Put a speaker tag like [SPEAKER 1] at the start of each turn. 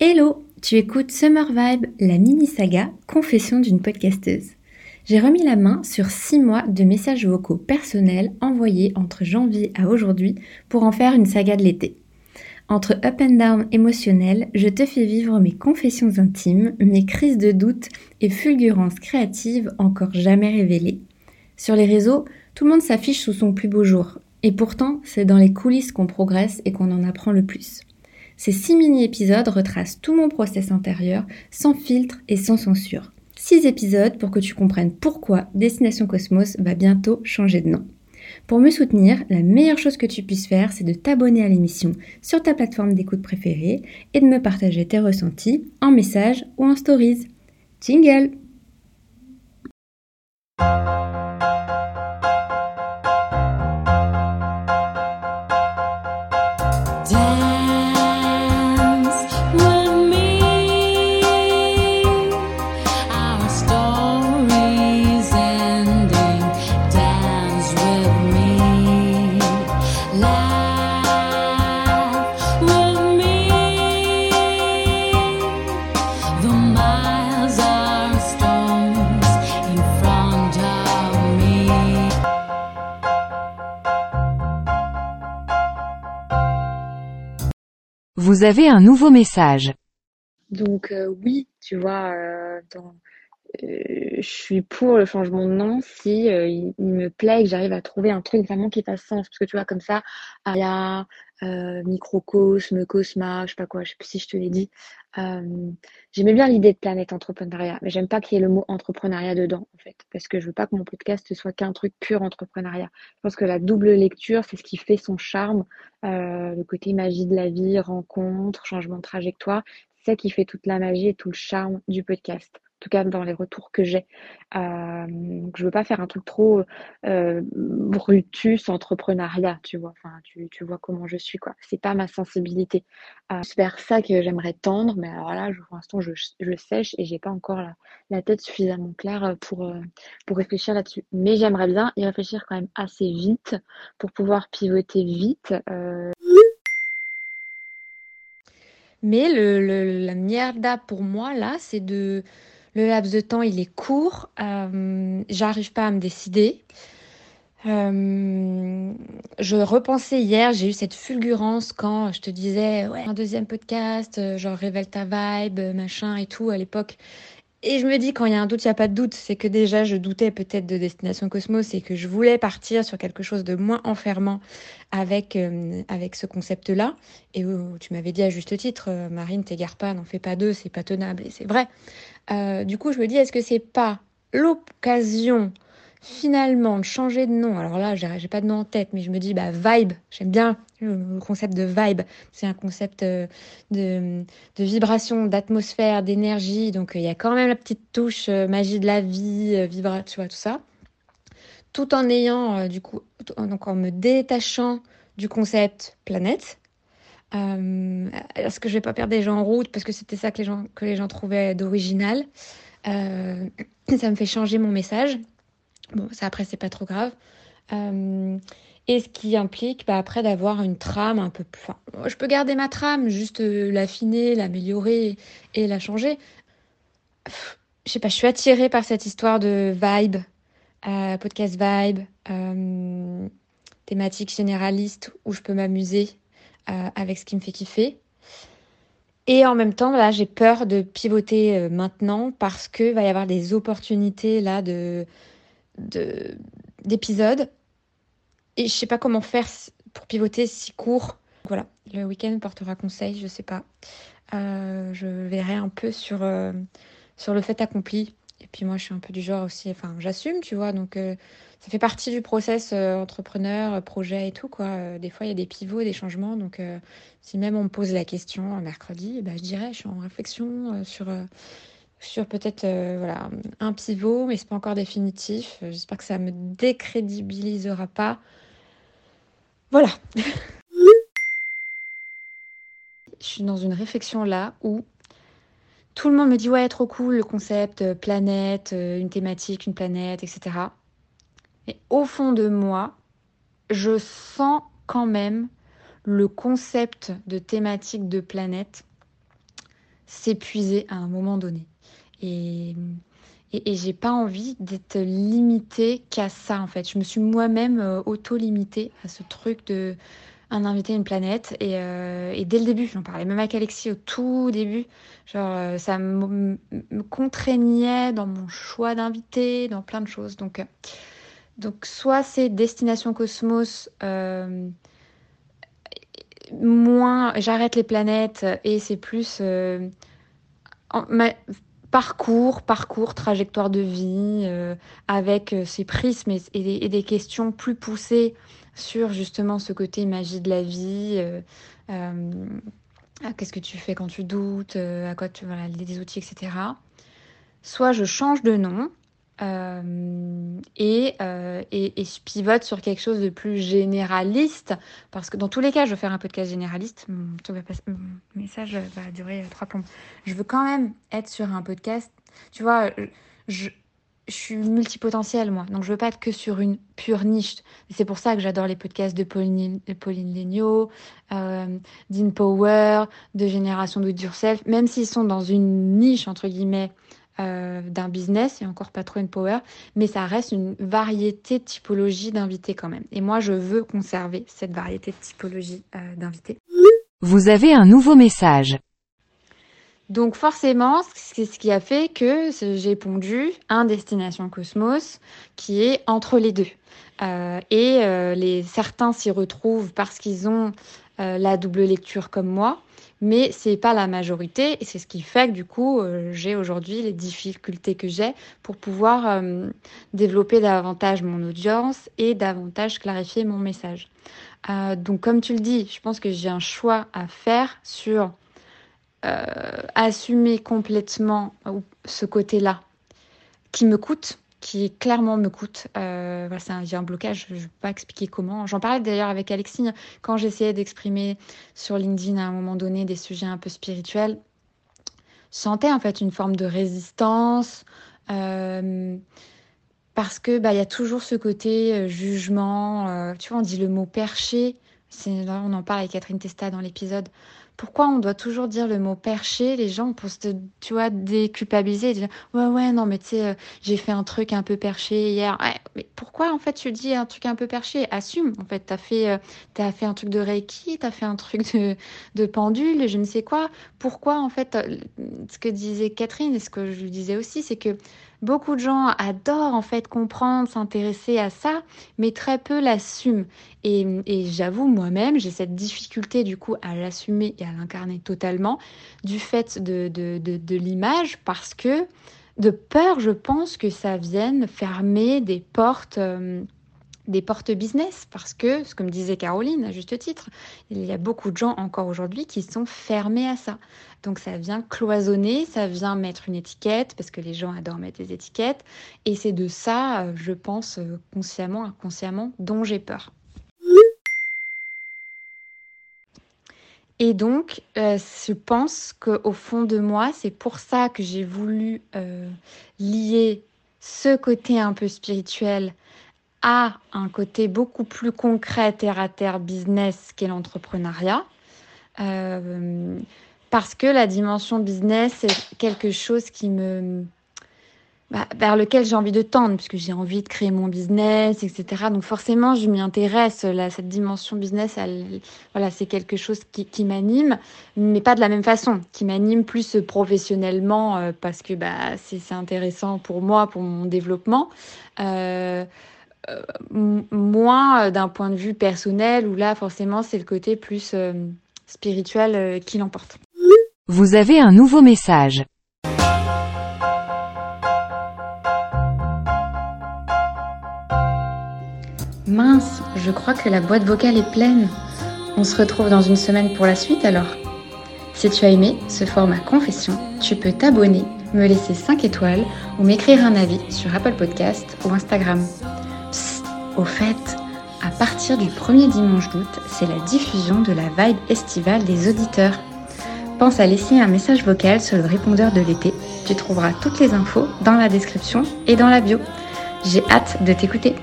[SPEAKER 1] Hello, tu écoutes Summer Vibe, la mini-saga Confession d'une podcasteuse. J'ai remis la main sur 6 mois de messages vocaux personnels envoyés entre janvier à aujourd'hui pour en faire une saga de l'été. Entre up and down émotionnel, je te fais vivre mes confessions intimes, mes crises de doute et fulgurances créatives encore jamais révélées. Sur les réseaux, tout le monde s'affiche sous son plus beau jour. Et pourtant, c'est dans les coulisses qu'on progresse et qu'on en apprend le plus. Ces six mini-épisodes retracent tout mon process intérieur, sans filtre et sans censure. Six épisodes pour que tu comprennes pourquoi Destination Cosmos va bientôt changer de nom. Pour me soutenir, la meilleure chose que tu puisses faire, c'est de t'abonner à l'émission sur ta plateforme d'écoute préférée et de me partager tes ressentis en message ou en stories. Jingle
[SPEAKER 2] Vous avez un nouveau message.
[SPEAKER 3] Donc euh, oui, tu vois, euh, euh, je suis pour le changement de nom si il, me plaît que j'arrive à trouver un truc vraiment qui fasse sens. Parce que tu vois, comme ça, Aria, Microcosme, Cosma, je sais pas quoi, je sais plus si je te l'ai dit. J'aimais bien l'idée de planète entrepreneuriat, mais j'aime pas qu'il y ait le mot entrepreneuriat dedans, en fait. Parce que je veux pas que mon podcast soit qu'un truc pur entrepreneuriat. Je pense que la double lecture, c'est ce qui fait son charme euh, le côté magie de la vie, rencontre, changement de trajectoire, c'est ça qui fait toute la magie et tout le charme du podcast. En tout cas, dans les retours que j'ai. Euh, je veux pas faire un truc trop euh, brutus, entrepreneuriat, tu vois. Enfin, tu, tu, vois comment je suis, quoi. C'est pas ma sensibilité. Euh, c'est vers ça que j'aimerais tendre, mais alors là, pour l'instant, je, je sèche et j'ai pas encore la, la, tête suffisamment claire pour, euh, pour réfléchir là-dessus. Mais j'aimerais bien y réfléchir quand même assez vite pour pouvoir pivoter vite.
[SPEAKER 1] Mais le, la merde pour moi, là, c'est de le laps de temps, il est court. Euh, J'arrive pas à me décider. Euh, je repensais hier, j'ai eu cette fulgurance quand je te disais, un deuxième podcast, euh, genre révèle ta vibe, machin et tout à l'époque. Et je me dis, quand il y a un doute, il n'y a pas de doute. C'est que déjà, je doutais peut-être de Destination Cosmos et que je voulais partir sur quelque chose de moins enfermant avec, euh, avec ce concept-là. Et tu m'avais dit à juste titre, euh, Marine, t'égare pas, n'en fais pas deux, c'est pas tenable. Et c'est vrai. Euh, du coup, je me dis, est-ce que c'est pas l'occasion finalement de changer de nom. Alors là, j'ai pas de nom en tête, mais je me dis, bah, vibe, j'aime bien le concept de vibe. C'est un concept euh, de, vibration, d'atmosphère, d'énergie. Donc il y a quand même la petite touche euh, magie de la vie, euh, vibra, tu vois, tout ça. Tout en ayant, du coup, donc en me détachant du concept planète. Est-ce que je vais pas perdre des gens en route? Parce que c'était ça que les gens, que les gens trouvaient d'original Ça me fait changer mon message. Bon, ça après, c'est pas trop grave. Euh, et ce qui implique bah, après d'avoir une trame un peu plus. Je peux garder ma trame, juste euh, l'affiner, l'améliorer et la changer. Je sais pas, je suis attirée par cette histoire de vibe, euh, podcast vibe, thématique généraliste où je peux m'amuser avec ce qui me fait kiffer. Et en même temps, là, j'ai peur de pivoter maintenant parce qu'il va y avoir des opportunités là de d'épisodes. Et je sais pas comment faire pour pivoter si court. Voilà, le week-end portera conseil, je sais pas. Euh, je verrai un peu sur, euh, sur le fait accompli. Et puis moi, je suis un peu du genre aussi, enfin, j'assume, tu vois, donc euh, ça fait partie du process entrepreneur, projet et tout, quoi. des fois, il y a des pivots, des changements, donc si même on me pose la question mercredi, bah, je dirais, je suis en réflexion sur sur peut-être euh, voilà, un pivot, mais c'est pas encore définitif. Euh, j'espère que ça me décrédibilisera pas. Voilà. Je suis dans une réflexion là où tout le monde me dit ouais trop cool le concept euh, planète, une thématique, une planète, etc. Et au fond de moi, je sens quand même le concept de thématique de planète s'épuiser à un moment donné. Et, et, j'ai pas envie d'être limitée qu'à ça, en fait. Je me suis moi-même euh, auto-limitée à ce truc de un invité, une planète. Et, euh, et dès le début, j'en parlais même avec Alexis au tout début. Genre, euh, ça me, contraignait dans mon choix d'invité, dans plein de choses. Donc, donc soit c'est Destination Cosmos moins j'arrête les planètes et c'est plus parcours, parcours, trajectoire de vie, euh, avec euh, ces prismes et, des questions plus poussées sur justement ce côté magie de la vie. Euh, qu'est-ce que tu fais quand tu doutes, à quoi tu voilà, des outils, etc. Soit je change de nom, euh, et, euh, et, et, pivote sur quelque chose de plus généraliste, parce que dans tous les cas, je veux faire un podcast généraliste. Mon, message va durer trois plombes. Je veux quand même être sur un podcast. Tu vois, je, je suis multipotentielle, moi. Donc, je veux pas être que sur une pure niche. C'est pour ça que j'adore les podcasts de Pauline, de Pauline Legnaud, euh, d'InPower, de Génération It Yourself, même s'ils sont dans une niche, entre guillemets, euh, d'un business et encore pas trop une power, mais ça reste une variété de typologie d'invités quand même. Et moi, je veux conserver cette variété de typologie euh, d'invités.
[SPEAKER 2] Vous avez un nouveau message.
[SPEAKER 1] Donc forcément, c'est ce qui a fait que j'ai pondu un Destination Cosmos qui est entre les deux. Euh, et les, certains s'y retrouvent parce qu'ils ont la double lecture comme moi mais c'est pas la majorité et c'est ce qui fait que du coup euh, j'ai aujourd'hui les difficultés que j'ai pour pouvoir euh, développer davantage mon audience et davantage clarifier mon message. Euh, donc comme tu le dis, je pense que j'ai un choix à faire sur assumer complètement ce côté-là qui me coûte qui clairement me coûte. Euh, j'ai un blocage, je ne vais pas expliquer comment. J'en parlais d'ailleurs avec Alexine quand j'essayais d'exprimer sur LinkedIn à un moment donné des sujets un peu spirituels. Je sentais en fait une forme de résistance. Euh, parce que bah y a toujours ce côté euh, jugement. Tu vois, on dit le mot perché. On en parle avec Catherine Testa dans l'épisode pourquoi on doit toujours dire le mot perché? Les gens pour se, tu vois, déculpabiliser, dire ouais ouais non mais tu sais, euh, j'ai fait un truc un peu perché hier. mais pourquoi en fait tu dis un truc un peu perché? Assume. En fait, t'as fait, euh, as fait un truc de reiki, t'as fait un truc de, de pendule, je ne sais quoi. Pourquoi en fait, euh, ce que disait Catherine et ce que je lui disais aussi, c'est que Beaucoup de gens adorent en fait comprendre, s'intéresser à ça, mais très peu l'assument. Et, j'avoue moi-même, j'ai cette difficulté du coup à l'assumer et à l'incarner totalement du fait de, de, l'image parce que de peur, je pense que ça vienne fermer des portes. Euh, des portes business parce que, comme disait Caroline à juste titre, il y a beaucoup de gens encore aujourd'hui qui sont fermés à ça. Donc ça vient cloisonner, ça vient mettre une étiquette parce que les gens adorent mettre des étiquettes et c'est de ça, euh, je pense, euh, consciemment, inconsciemment, dont j'ai peur. Et donc, euh, je pense qu'au fond de moi, c'est pour ça que j'ai voulu lier ce côté un peu spirituel a un côté beaucoup plus concret, terre à terre, business qu'est l'entrepreneuriat. Euh, parce que la dimension business, c'est quelque chose qui me, bah, vers lequel j'ai envie de tendre, puisque j'ai envie de créer mon business, etc. Donc forcément, je m'y intéresse. Là, cette dimension business, elle, voilà, c'est quelque chose qui, qui m'anime, mais pas de la même façon, qui m'anime plus professionnellement, euh, parce que bah, c'est intéressant pour moi, pour mon développement. Euh, moins euh, d'un point de vue personnel, où là, forcément, c'est le côté plus euh, spirituel qui l'emporte.
[SPEAKER 2] Vous avez un nouveau message.
[SPEAKER 1] Mince, je crois que la boîte vocale est pleine. On se retrouve dans une semaine pour la suite alors. Si tu as aimé ce format confession, tu peux t'abonner, me laisser 5 étoiles ou m'écrire un avis sur Apple Podcast ou Instagram. Au fait, à partir du premier dimanche d'août, c'est la diffusion de la vibe estivale des auditeurs. Pense à laisser un message vocal sur le répondeur de l'été. Tu trouveras toutes les infos dans la description et dans la bio. J'ai hâte de t'écouter.